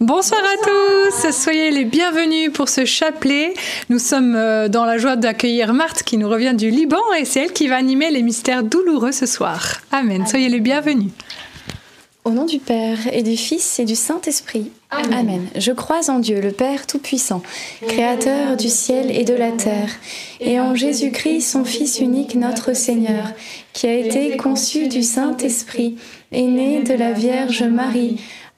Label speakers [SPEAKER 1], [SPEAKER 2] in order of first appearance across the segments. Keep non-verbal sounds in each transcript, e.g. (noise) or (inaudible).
[SPEAKER 1] Bonsoir à tous, soyez les bienvenus pour ce chapelet. Nous sommes euh, dans la joie d'accueillir Marthe qui nous revient du Liban et c'est elle qui va animer les mystères douloureux ce soir. Amen, soyez les bienvenus.
[SPEAKER 2] Au nom du Père et du Fils et du Saint-Esprit. Amen. Je crois en Dieu, le Père Tout-Puissant, Créateur du ciel et de la terre, et en Jésus-Christ, son Fils unique, notre Seigneur, qui a été conçu du Saint-Esprit, est né de la Vierge Marie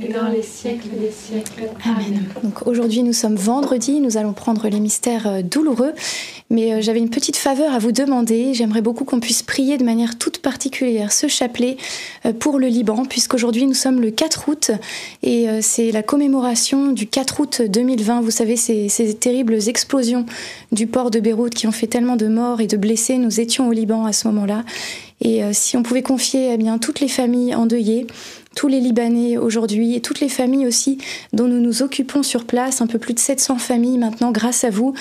[SPEAKER 3] et dans les siècles des siècles.
[SPEAKER 2] Amen. Donc aujourd'hui nous sommes vendredi, nous allons prendre les mystères euh, douloureux, mais euh, j'avais une petite faveur à vous demander. J'aimerais beaucoup qu'on puisse prier de manière toute particulière ce chapelet euh, pour le Liban, puisqu'aujourd'hui nous sommes le 4 août et c'est la commémoration du 4 août 2020. Vous savez, ces, ces terribles explosions du port de Beyrouth qui ont fait tellement de morts et de blessés. Nous étions au Liban à ce moment-là. Et si on pouvait confier eh bien, toutes les familles endeuillées, tous les Libanais aujourd'hui et toutes les familles aussi dont nous nous occupons sur place, un peu plus de 700 familles maintenant grâce à vous.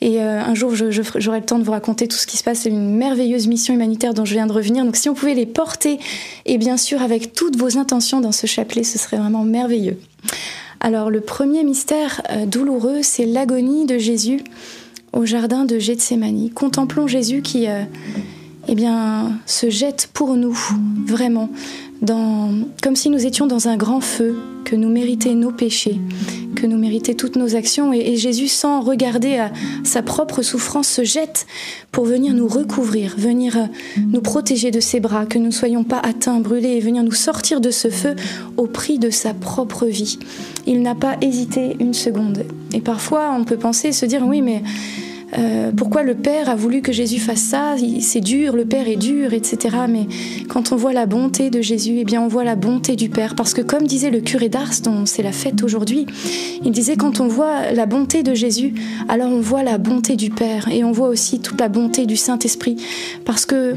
[SPEAKER 2] Et euh, un jour, j'aurai le temps de vous raconter tout ce qui se passe. C'est une merveilleuse mission humanitaire dont je viens de revenir. Donc si on pouvait les porter, et bien sûr avec toutes vos intentions dans ce chapelet, ce serait vraiment merveilleux. Alors le premier mystère euh, douloureux, c'est l'agonie de Jésus au jardin de Gethsemane. Contemplons Jésus qui... Euh, eh bien, se jette pour nous, vraiment, comme si nous étions dans un grand feu, que nous méritaient nos péchés, que nous méritaient toutes nos actions. Et, Jésus, sans regarder à sa propre souffrance, se jette pour venir nous recouvrir, venir euh, nous protéger de ses bras, que nous ne soyons pas atteints, brûlés, et venir nous sortir de ce feu au prix de sa propre vie. Il n'a pas hésité une seconde. Et parfois, on peut penser, se dire, oui, mais euh, pourquoi le Père a voulu que Jésus fasse ça? C'est dur, le Père est dur, etc. Mais quand on voit la bonté de Jésus, eh bien on voit la bonté du Père. Parce que comme disait le curé d'Ars, dont c'est la fête aujourd'hui, il disait quand on voit la bonté de Jésus, alors on voit la bonté du Père et on voit aussi toute la bonté du Saint-Esprit. Parce que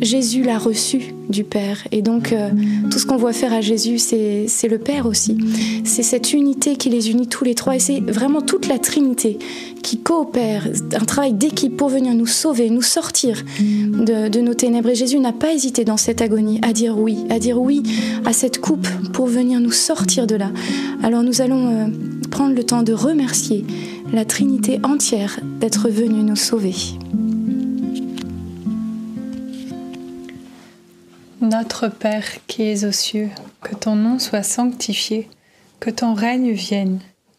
[SPEAKER 2] Jésus l'a reçu du Père. Et donc euh, tout ce qu'on voit faire à Jésus, c'est le Père aussi. C'est cette unité qui les unit tous les trois. Et c'est vraiment toute la Trinité qui coopère un travail d'équipe pour venir nous sauver, nous sortir de, nos ténèbres. Et Jésus n'a pas hésité dans cette agonie à dire oui, à dire oui à cette coupe pour venir nous sortir de là. Alors nous allons euh, prendre le temps de remercier la Trinité entière d'être venue nous sauver.
[SPEAKER 1] Notre Père qui es aux cieux, que ton nom soit sanctifié, que ton règne vienne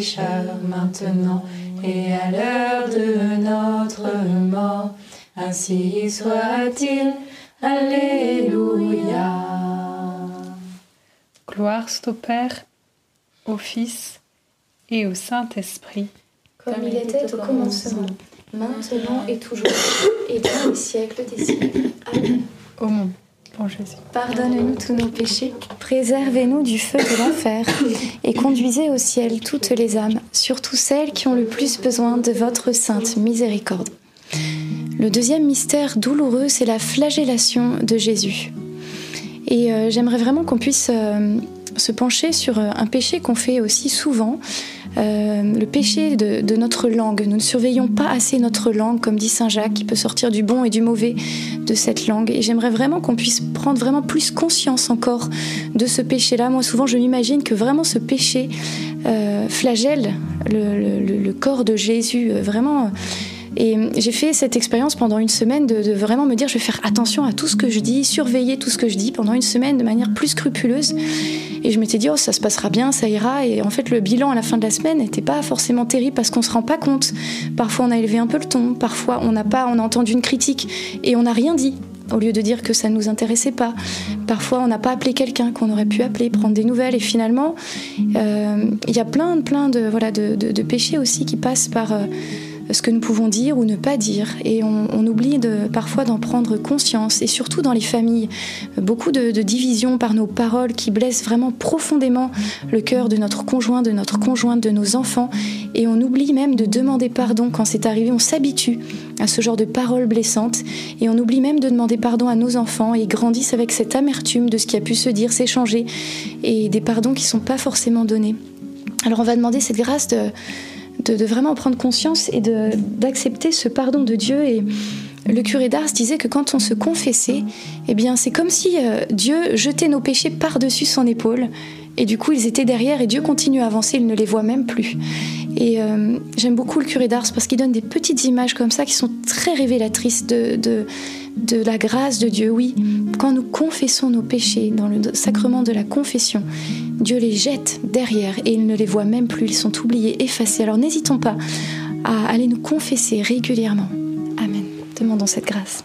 [SPEAKER 1] pécheurs, maintenant et à l'heure de notre mort. Ainsi soit-il. Alléluia. Gloire au Père, au Fils et au Saint-Esprit.
[SPEAKER 3] Comme il était au commencement, maintenant et toujours, et dans les siècles des siècles. Amen.
[SPEAKER 1] Ô mon bon Jésus.
[SPEAKER 2] Pardonne-nous tous nos péchés, préservez-nous du feu de l'enfer, et conduisez au ciel toutes les âmes, surtout celles qui ont le plus besoin de votre sainte miséricorde. Le deuxième mystère douloureux, c'est la flagellation de Jésus. Et euh, j'aimerais vraiment qu'on puisse euh, se pencher sur euh, un péché qu'on fait aussi souvent, euh, le péché de, notre langue. Nous ne surveillons pas assez notre langue, comme dit Saint Jacques, qui peut sortir du bon et du mauvais de cette langue. Et j'aimerais vraiment qu'on puisse prendre vraiment plus conscience encore de ce péché-là. Moi, souvent, je m'imagine que vraiment ce péché euh, flagelle le, le- le corps de Jésus, euh, vraiment. Et j'ai fait cette expérience pendant une semaine de, vraiment me dire je vais faire attention à tout ce que je dis, surveiller tout ce que je dis pendant une semaine de manière plus scrupuleuse. Et je m'étais dit oh ça se passera bien, ça ira. Et en fait le bilan à la fin de la semaine n'était pas forcément terrible parce qu'on se rend pas compte. Parfois on a élevé un peu le ton, parfois on n'a pas, on a entendu une critique et on n'a rien dit au lieu de dire que ça ne nous intéressait pas. Parfois, on n'a pas appelé quelqu'un qu'on aurait pu appeler, prendre des nouvelles. Et finalement, euh, il y a plein, plein de, voilà, de- de péchés aussi qui passent par, euh, ce que nous pouvons dire ou ne pas dire. Et on, oublie parfois d'en prendre conscience. Et surtout dans les familles, beaucoup de, de divisions par nos paroles qui blessent vraiment profondément le cœur de notre conjoint, de notre conjointe, de nos enfants. Et on oublie même de demander pardon quand c'est arrivé. On s'habitue à ce genre de paroles blessantes. Et on oublie même de demander pardon à nos enfants. Et ils grandissent avec cette amertume de ce qui a pu se dire, s'échanger. Et des pardons qui ne sont pas forcément donnés. Alors on va demander cette grâce de de, vraiment prendre conscience et d'accepter ce pardon de Dieu. Et le curé d'Ars disait que quand on se confessait, eh bien, c'est comme si euh, Dieu jetait nos péchés par-dessus son épaule. Et du coup, ils étaient derrière et Dieu continue à avancer, il ne les voit même plus. Et euh, j'aime beaucoup le curé d'Ars parce qu'il donne des petites images comme ça qui sont très révélatrices de, de, de la grâce de Dieu. Oui, quand nous confessons nos péchés dans le sacrement de la confession, Dieu les jette derrière et il ne les voit même plus, ils sont oubliés, effacés. Alors n'hésitons pas à aller nous confesser régulièrement. Amen. Demandons cette grâce.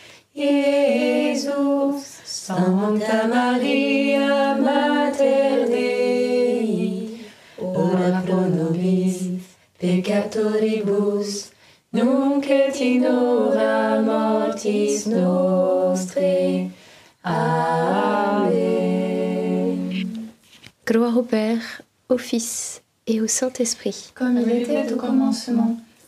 [SPEAKER 4] Iesus. Santa Maria, Mater Dei, ora pro nobis peccatoribus, nunc et in hora mortis nostre. Amen. Gloire au Père, au Fils et au Saint-Esprit.
[SPEAKER 1] Comme il était au commencement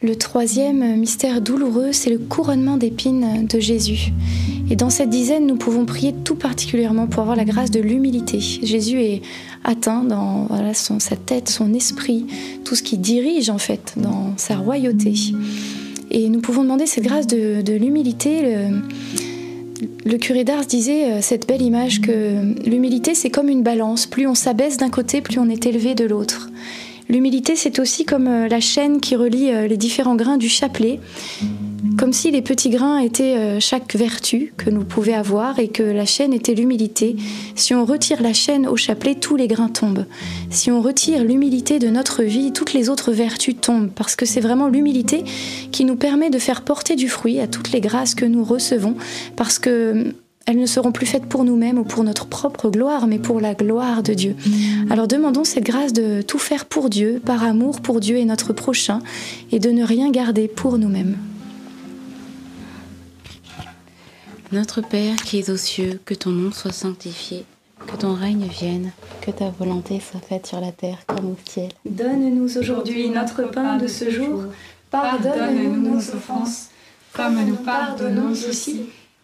[SPEAKER 2] Le troisième mystère douloureux, c'est le couronnement d'épines de Jésus. Et dans cette dizaine, nous pouvons prier tout particulièrement pour avoir la grâce de l'humilité. Jésus est atteint dans sa tête, son esprit, tout ce qui dirige en fait dans sa royauté. Et nous pouvons demander cette grâce de, l'humilité. Le, le, curé d'Ars disait euh, cette belle image que l'humilité c'est comme une balance. Plus on s'abaisse d'un côté, plus on est élevé de l'autre. L'humilité, c'est aussi comme euh, la chaîne qui relie euh, les différents grains du chapelet, comme si les petits grains étaient euh, chaque vertu que nous pouvions avoir et que la chaîne était l'humilité. Si on retire la chaîne au chapelet, tous les grains tombent. Si on retire l'humilité de notre vie, toutes les autres vertus tombent, parce que c'est vraiment l'humilité qui nous permet de faire porter du fruit à toutes les grâces que nous recevons, parce que elles ne seront plus faites pour nous-mêmes ou pour notre propre gloire, mais pour la gloire de Dieu. Alors demandons cette grâce de tout faire pour Dieu, par amour pour Dieu et notre prochain, et de ne rien garder pour nous-mêmes.
[SPEAKER 5] Notre Père qui es aux cieux, que ton nom soit sanctifié, que ton règne vienne, que ta volonté soit faite sur la terre comme au ciel.
[SPEAKER 2] Donne-nous aujourd'hui notre pain de ce jour. Pardonne-nous nos offenses, comme nous pardonnons aussi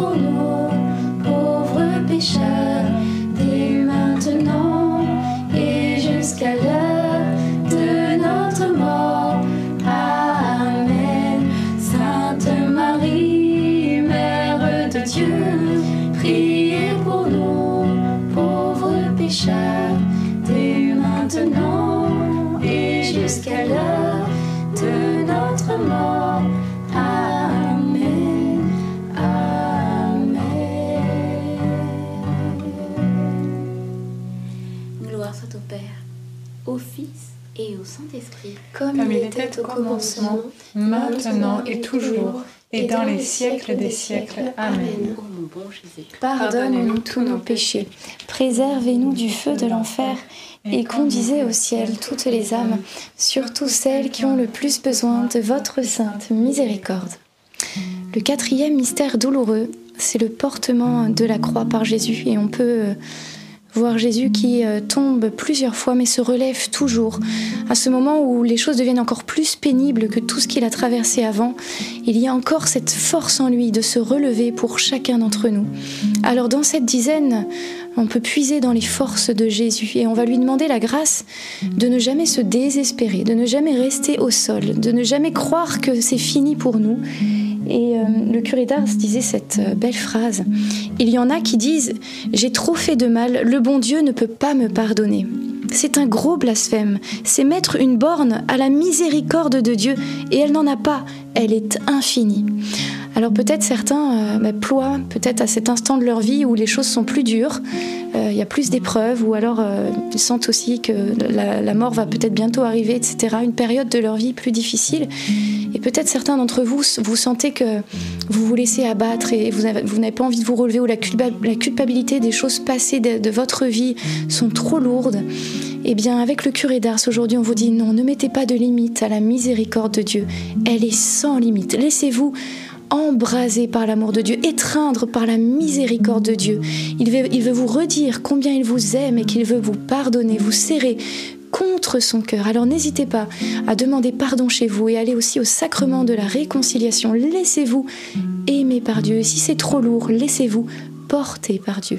[SPEAKER 6] priez
[SPEAKER 1] commencement,
[SPEAKER 4] maintenant et toujours, et dans les siècles des siècles. Amen.
[SPEAKER 2] Pardonne-nous tous nos péchés, préservez-nous du feu de l'enfer, et conduisez au ciel toutes les âmes, surtout celles qui ont le plus besoin de votre sainte miséricorde. Le quatrième mystère douloureux, c'est le portement de la croix par Jésus, et on peut voir Jésus qui euh, tombe plusieurs fois mais se relève toujours. À ce moment où les choses deviennent encore plus pénibles que tout ce qu'il a traversé avant, il y a encore cette force en lui de se relever pour chacun d'entre nous. Alors dans cette dizaine, on peut puiser dans les forces de Jésus et on va lui demander la grâce de ne jamais se désespérer, de ne jamais rester au sol, de ne jamais croire que c'est fini pour nous et euh, le curé d'Ars disait cette euh, belle phrase. Il y en a qui disent ⁇ J'ai trop fait de mal, le bon Dieu ne peut pas me pardonner ⁇ c'est un gros blasphème, c'est mettre une borne à la miséricorde de Dieu, et elle n'en a pas, elle est infinie. Alors peut-être certains euh, bah, ploient peut-être à cet instant de leur vie où les choses sont plus dures, euh, il y a plus d'épreuves, ou alors euh, ils sentent aussi que la, mort va peut-être bientôt arriver, etc. Une période de leur vie plus difficile. Et peut-être certains d'entre vous, vous sentez que vous vous laissez abattre et vous n'avez pas envie de vous relever, ou la, culpabilité des choses passées de, de votre vie sont trop lourdes. Eh bien, avec le curé d'Ars, aujourd'hui, on vous dit non, ne mettez pas de limite à la miséricorde de Dieu. Elle est sans limite. Laissez-vous embrasé par l'amour de Dieu, étreindre par la miséricorde de Dieu. Il veut, il veut vous redire combien il vous aime et qu'il veut vous pardonner, vous serrer contre son cœur. Alors n'hésitez pas à demander pardon chez vous et aller aussi au sacrement de la réconciliation. Laissez-vous aimer par Dieu. si c'est trop lourd, laissez-vous porter par Dieu.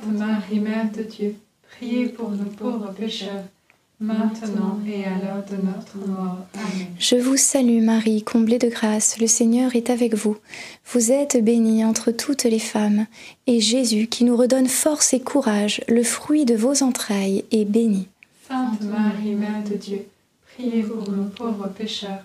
[SPEAKER 1] Sainte Marie, Mère de Dieu, priez pour nous pauvres pécheurs, maintenant et à l'heure de notre mort. Amen.
[SPEAKER 2] Je vous salue Marie, comblée de grâce, le Seigneur est avec vous. Vous êtes bénie entre toutes les femmes, et Jésus, qui nous redonne force et courage, le fruit de vos entrailles, est béni.
[SPEAKER 1] Sainte Marie, Mère de Dieu, priez pour nous pauvres pécheurs,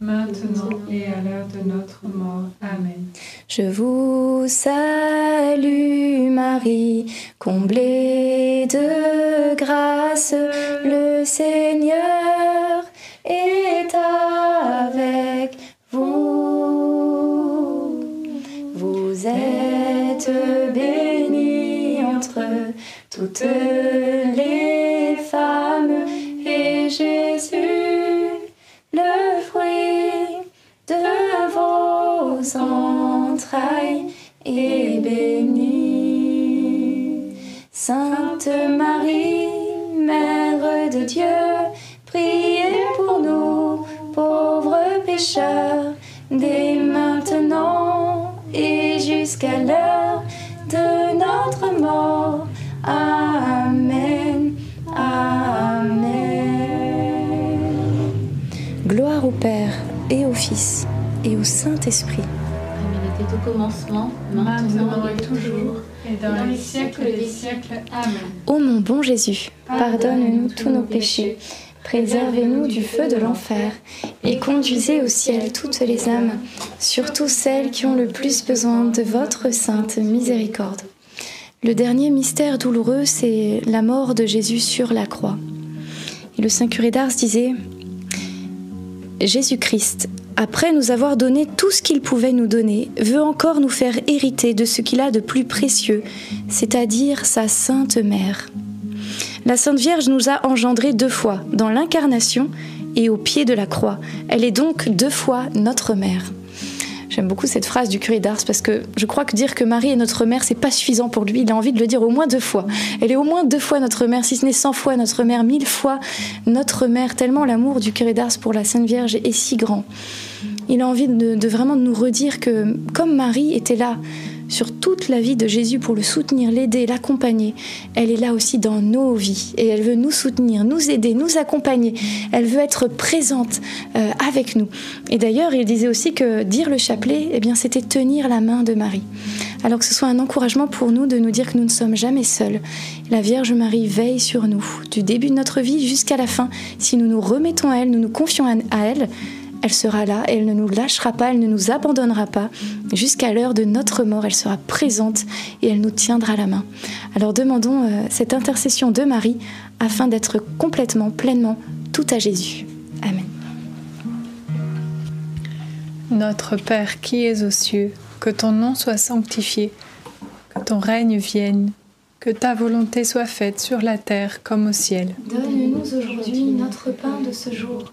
[SPEAKER 3] maintenant et à l'heure de notre mort. Amen.
[SPEAKER 2] Je vous salue Marie, comblée de grâce, le Seigneur est avec vous. Vous êtes bénie entre toutes les femmes et Jésus, vos entrailles, est béni. Sainte Marie, Mère de Dieu, priez pour nous, pauvres pécheurs, dès maintenant et jusqu'à l'heure de notre mort. Amen. Amen. Gloire au Père et au Fils et au Saint-Esprit.
[SPEAKER 5] Commencement,
[SPEAKER 3] Maintenant et toujours, et dans les siècles des siècles. Amen.
[SPEAKER 2] Ô mon bon Jésus, pardonne-nous tous nos péchés, préservez-nous du feu de l'enfer, et conduisez au ciel toutes les âmes, surtout celles qui ont le plus besoin de votre sainte miséricorde. Le dernier mystère douloureux, c'est la mort de Jésus sur la croix. Et le Saint curé d'Ars disait Jésus-Christ, après nous avoir donné tout ce qu'il pouvait nous donner, veut encore nous faire hériter de ce qu'il a de plus précieux, c'est-à-dire sa Sainte Mère. La Sainte Vierge nous a engendrés deux fois, dans l'incarnation et au pied de la croix. Elle est donc deux fois notre mère. J'aime beaucoup cette phrase du curé d'Ars parce que je crois que dire que Marie est notre mère, c'est pas suffisant pour lui. Il a envie de le dire au moins deux fois. Elle est au moins deux fois notre mère, si ce n'est cent fois notre mère, mille fois notre mère, tellement l'amour du curé d'Ars pour la Sainte Vierge est si grand. Il a envie de, vraiment nous redire que comme Marie était là sur toute la vie de Jésus pour le soutenir, l'aider, l'accompagner. Elle est là aussi dans nos vies et elle veut nous soutenir, nous aider, nous accompagner. Elle veut être présente euh, avec nous. Et d'ailleurs, il disait aussi que dire le chapelet, eh bien, c'était tenir la main de Marie. Alors que ce soit un encouragement pour nous de nous dire que nous ne sommes jamais seuls. La Vierge Marie veille sur nous, du début de notre vie jusqu'à la fin. Si nous nous remettons à elle, nous nous confions à elle, elle sera là, elle ne nous lâchera pas, elle ne nous abandonnera pas. Jusqu'à l'heure de notre mort, elle sera présente et elle nous tiendra la main. Alors demandons euh, cette intercession de Marie afin d'être complètement, pleinement tout à Jésus. Amen.
[SPEAKER 1] Notre Père qui es aux cieux, que ton nom soit sanctifié, que ton règne vienne, que ta volonté soit faite sur la terre comme au ciel.
[SPEAKER 6] Donne-nous aujourd'hui notre pain de ce jour.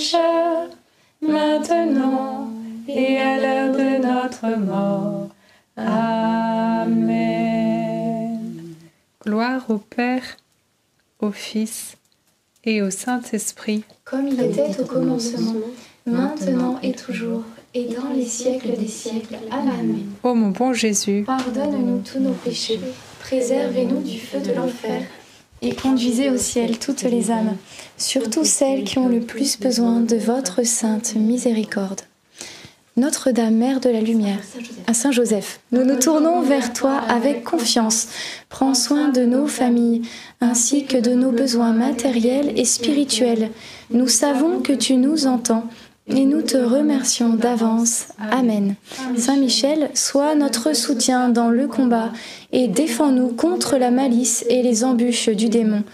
[SPEAKER 1] pécheurs, maintenant et à l'heure de notre mort. Amen. Gloire au Père, au Fils et au Saint-Esprit.
[SPEAKER 6] Comme il était au commencement, maintenant et toujours, et dans les siècles des siècles. Amen.
[SPEAKER 1] Ô mon bon Jésus,
[SPEAKER 6] Pardonne-nous tous nos péchés, préservez-nous du feu de l'enfer,
[SPEAKER 2] Et conduisez au ciel toutes les âmes, surtout celles qui ont le plus besoin de votre sainte miséricorde. Notre-Dame, Mère de la Lumière, à Saint Joseph, nous nous tournons vers toi avec confiance. Prends soin de nos familles, ainsi que de nos besoins matériels et spirituels. Nous savons que tu nous entends et nous te remercions d'avance. Amen. Saint Michel, sois notre soutien dans le combat et défends-nous contre la malice et les embûches du démon.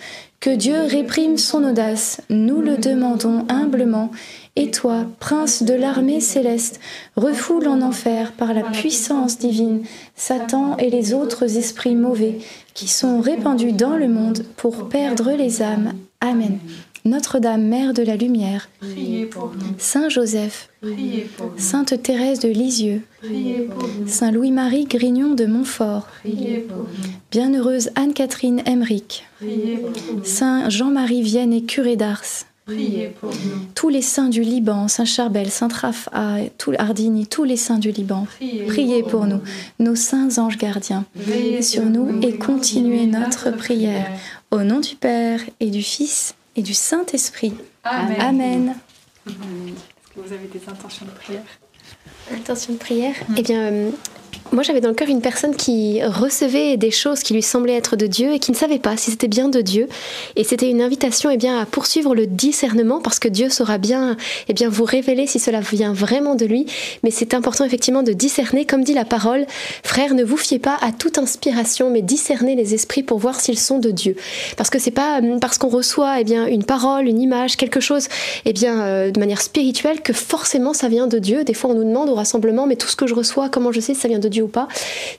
[SPEAKER 2] Que Dieu réprime son audace, nous le demandons humblement. Et toi, prince de l'armée céleste, refoule en enfer par la puissance divine Satan et les autres esprits mauvais qui sont répandus dans le monde pour perdre les âmes. Amen. Notre-Dame, Mère de la Lumière,
[SPEAKER 3] Priez pour nous.
[SPEAKER 2] Saint Joseph,
[SPEAKER 3] Priez pour nous.
[SPEAKER 2] Sainte Thérèse de Lisieux,
[SPEAKER 3] Priez pour nous.
[SPEAKER 2] Saint Louis-Marie Grignon de Montfort,
[SPEAKER 3] Priez pour nous.
[SPEAKER 2] Bienheureuse Anne-Catherine Emmerich,
[SPEAKER 3] Priez pour nous.
[SPEAKER 2] Saint Jean-Marie Vianney curé d'Ars,
[SPEAKER 3] Priez pour nous.
[SPEAKER 2] tous les saints du Liban, Saint Charbel, Saint Rapha, tout Ardini, tous les saints du Liban,
[SPEAKER 3] Priez,
[SPEAKER 2] priez pour nous, nos saints anges gardiens.
[SPEAKER 3] Veillez
[SPEAKER 2] sur nous et continuez notre prière. Au nom du Père et du Fils et du Saint-Esprit.
[SPEAKER 3] Amen.
[SPEAKER 2] Amen.
[SPEAKER 1] est-ce que vous avez des intentions de prière?
[SPEAKER 4] Intention de prière? Eh bien, euh, moi j'avais dans le cœur une personne qui recevait des choses qui lui semblaient être de Dieu et qui ne savait pas si c'était bien de Dieu. Et c'était une invitation eh bien, à poursuivre le discernement parce que Dieu saura bien, eh bien vous révéler si cela vient vraiment de lui. Mais c'est important effectivement de discerner, comme dit la parole, frère, ne vous fiez pas à toute inspiration, mais discernez les esprits pour voir s'ils sont de Dieu. Parce que c'est pas euh, parce qu'on reçoit eh bien, une parole, une image, quelque chose eh bien, euh, de manière spirituelle que forcément ça vient de Dieu. Des fois on nous demande au rassemblement, mais tout ce que je reçois, comment je sais si ça vient de Dieu ou pas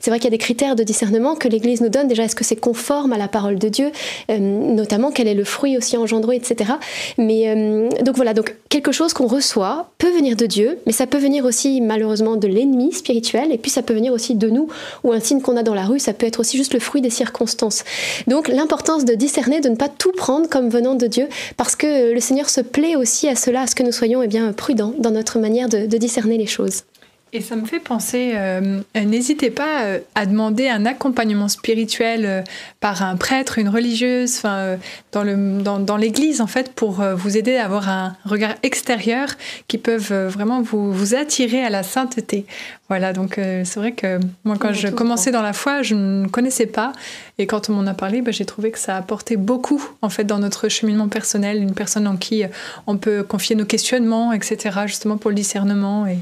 [SPEAKER 4] C'est vrai qu'il y a des critères de discernement que l'Église nous donne. Déjà, est-ce que c'est conforme à la parole de Dieu Euh, Notamment, quel est le fruit aussi engendré, etc. Mais euh, donc voilà, donc quelque chose qu'on reçoit peut venir de Dieu, mais ça peut venir aussi malheureusement de l'ennemi spirituel, et puis ça peut venir aussi de nous, ou un signe qu'on a dans la rue, ça peut être aussi juste le fruit des circonstances. Donc l'importance de discerner, de ne pas tout prendre comme venant de Dieu, parce que le Seigneur se plaît aussi à cela, à ce que nous soyons eh bien, prudents dans notre manière de, de discerner les choses.
[SPEAKER 1] Et ça me fait penser, euh, n'hésitez pas euh, à demander un accompagnement spirituel euh, par un prêtre, une religieuse, enfin dans le dans, dans l'Église en fait, pour vous aider à avoir un regard extérieur qui peuvent vraiment vous vous attirer à la sainteté. Voilà, donc euh, c'est vrai que moi quand je commençais dans la foi, je ne connaissais pas, et quand on m'en a parlé, bah, j'ai trouvé que ça apportait beaucoup en fait dans notre cheminement personnel, une personne en qui on peut confier nos questionnements, etc. Justement pour le discernement et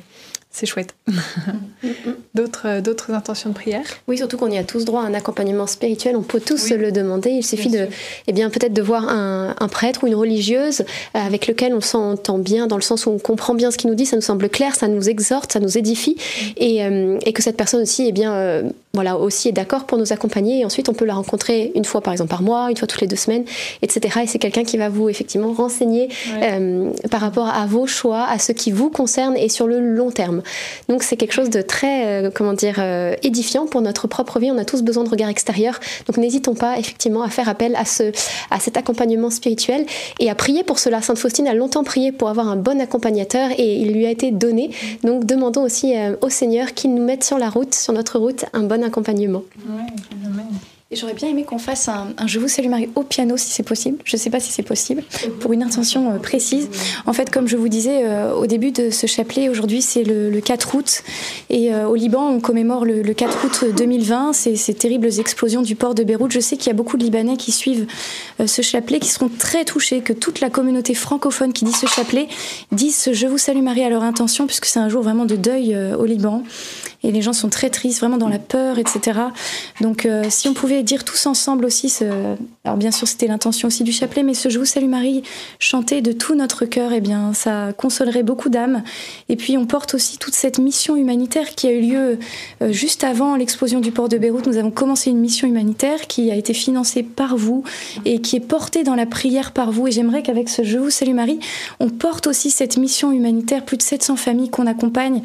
[SPEAKER 1] c'est chouette. (laughs) d'autres, euh, d'autres intentions de prière?
[SPEAKER 4] Oui, surtout qu'on y a tous droit à un accompagnement spirituel. On peut tous se le demander. Il suffit de, eh bien, peut-être de voir un, prêtre ou une religieuse euh, avec lequel on s'entend bien, dans le sens où on comprend bien ce qu'il nous dit, ça nous semble clair, ça nous exhorte, ça nous édifie, et, euh, et que cette personne aussi, eh bien, voilà, aussi est d'accord pour nous accompagner. Et ensuite, on peut la rencontrer une fois, par exemple, par mois, une fois toutes les deux semaines, etc. Et c'est quelqu'un qui va vous effectivement renseigner par rapport à vos choix, à ce qui vous concerne et sur le long terme. Donc c'est quelque chose de très, euh, comment dire, euh, édifiant pour notre propre vie. On a tous besoin de regard extérieur. Donc n'hésitons pas effectivement à faire appel à, ce, à cet accompagnement spirituel et à prier pour cela. Sainte Faustine a longtemps prié pour avoir un bon accompagnateur et il lui a été donné. Donc demandons aussi euh, au Seigneur qu'il nous mette sur la route, sur notre route, un bon accompagnement.
[SPEAKER 2] J'aurais bien aimé qu'on fasse un, Je vous salue Marie au piano si c'est possible. Je ne sais pas si c'est possible, pour une intention euh, précise. En fait, comme je vous disais euh, au début de ce chapelet, aujourd'hui c'est le, 4 août. Et euh, au Liban, on commémore le, 4 août 2020, ces, ces, terribles explosions du port de Beyrouth. Je sais qu'il y a beaucoup de Libanais qui suivent ce chapelet, qui seront très touchés que toute la communauté francophone qui dit ce chapelet dise Je vous salue Marie à leur intention, puisque c'est un jour vraiment de deuil au Liban et les gens sont très tristes, vraiment dans la peur, etc. Donc euh, si on pouvait dire tous ensemble aussi, alors bien sûr c'était l'intention aussi du chapelet, mais ce Je vous salue Marie, chanter de tout notre cœur, eh bien ça consolerait beaucoup d'âmes. Et puis on porte aussi toute cette mission humanitaire qui a eu lieu euh, juste avant l'explosion du port de Beyrouth. Nous avons commencé une mission humanitaire qui a été financée par vous et qui est portée dans la prière par vous. Et j'aimerais qu'avec ce Je vous salue Marie, on porte aussi cette mission humanitaire, plus de 700 familles qu'on accompagne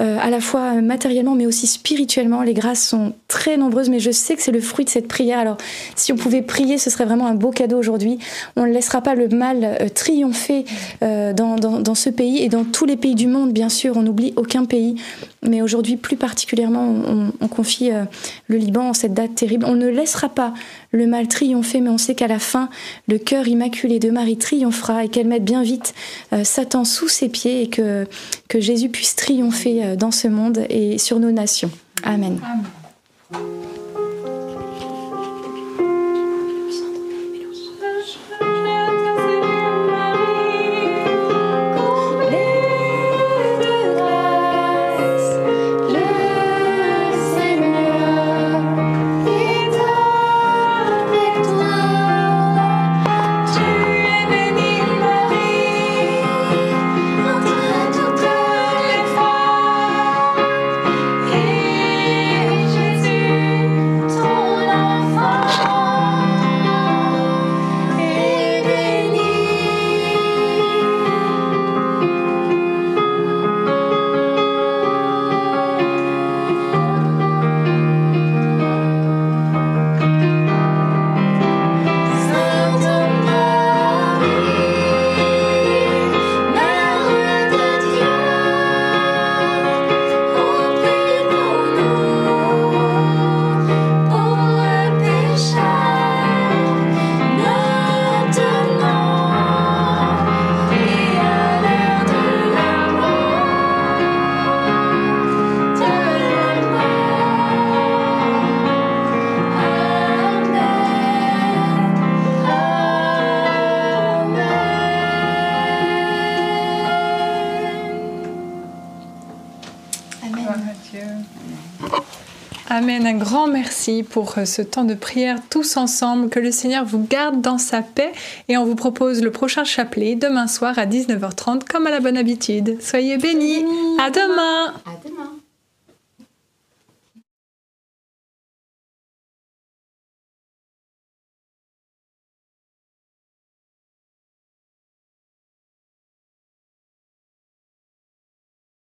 [SPEAKER 2] euh, à la fois matériellement mais aussi spirituellement. Les grâces sont très nombreuses, mais je sais que c'est le fruit de cette prière. Alors, si on pouvait prier, ce serait vraiment un beau cadeau aujourd'hui. On ne laissera pas le mal euh, triompher euh, dans, ce pays et dans tous les pays du monde, bien sûr. On n'oublie aucun pays. Mais aujourd'hui, plus particulièrement, on, on confie le Liban en cette date terrible. On ne laissera pas le mal triompher, mais on sait qu'à la fin, le cœur immaculé de Marie triomphera et qu'elle mette bien vite Satan sous ses pieds et que, que Jésus puisse triompher euh, dans ce monde et sur nos nations. Amen. Amen. Pour euh, ce temps de prière tous ensemble. Que le Seigneur vous garde dans sa paix. Et on vous propose le prochain chapelet demain soir à 19h30 comme à la bonne habitude. Soyez bénis. À demain.